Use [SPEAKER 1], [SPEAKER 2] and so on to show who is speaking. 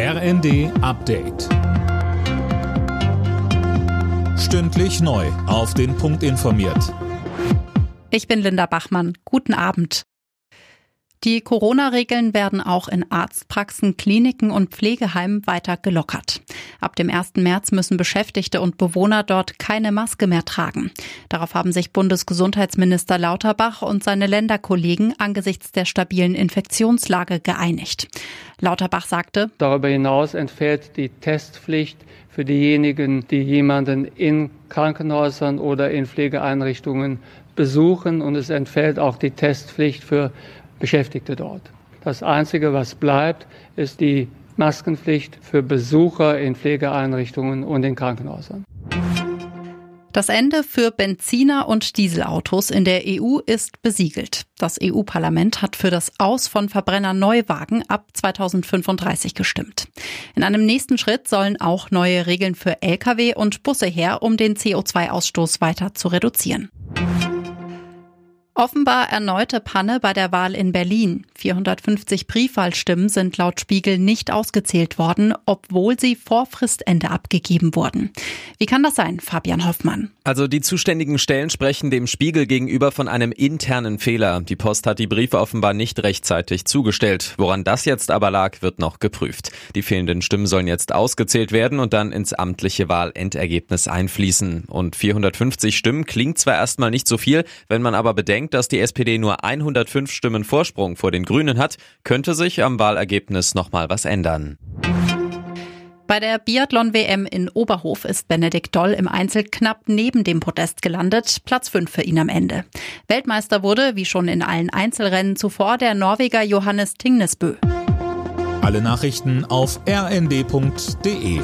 [SPEAKER 1] RND Update. Stündlich neu. Auf den Punkt informiert.
[SPEAKER 2] Ich bin Linda Bachmann. Guten Abend. Die Corona-Regeln werden auch in Arztpraxen, Kliniken und Pflegeheimen weiter gelockert. Ab dem 1. März müssen Beschäftigte und Bewohner dort keine Maske mehr tragen. Darauf haben sich Bundesgesundheitsminister Lauterbach und seine Länderkollegen angesichts der stabilen Infektionslage geeinigt. Lauterbach sagte,
[SPEAKER 3] Darüber hinaus entfällt die Testpflicht für diejenigen, die jemanden in Krankenhäusern oder in Pflegeeinrichtungen besuchen und es entfällt auch die Testpflicht für Beschäftigte dort. Das Einzige, was bleibt, ist die Maskenpflicht für Besucher in Pflegeeinrichtungen und in Krankenhäusern.
[SPEAKER 2] Das Ende für Benziner und Dieselautos in der EU ist besiegelt. Das EU-Parlament hat für das Aus von Verbrenner-Neuwagen ab 2035 gestimmt. In einem nächsten Schritt sollen auch neue Regeln für Lkw und Busse her, um den CO2-Ausstoß weiter zu reduzieren. Offenbar erneute Panne bei der Wahl in Berlin. 450 Briefwahlstimmen sind laut Spiegel nicht ausgezählt worden, obwohl sie vor Fristende abgegeben wurden. Wie kann das sein, Fabian Hoffmann?
[SPEAKER 4] Also die zuständigen Stellen sprechen dem Spiegel gegenüber von einem internen Fehler. Die Post hat die Briefe offenbar nicht rechtzeitig zugestellt. Woran das jetzt aber lag, wird noch geprüft. Die fehlenden Stimmen sollen jetzt ausgezählt werden und dann ins amtliche Wahlendergebnis einfließen. Und 450 Stimmen klingt zwar erstmal nicht so viel, wenn man aber bedenkt, dass die SPD nur 105 Stimmen Vorsprung vor den Grünen hat, könnte sich am Wahlergebnis nochmal was ändern.
[SPEAKER 2] Bei der Biathlon-WM in Oberhof ist Benedikt Doll im Einzel knapp neben dem Podest gelandet. Platz 5 für ihn am Ende. Weltmeister wurde, wie schon in allen Einzelrennen zuvor, der Norweger Johannes Tingnesbø.
[SPEAKER 1] Alle Nachrichten auf rnd.de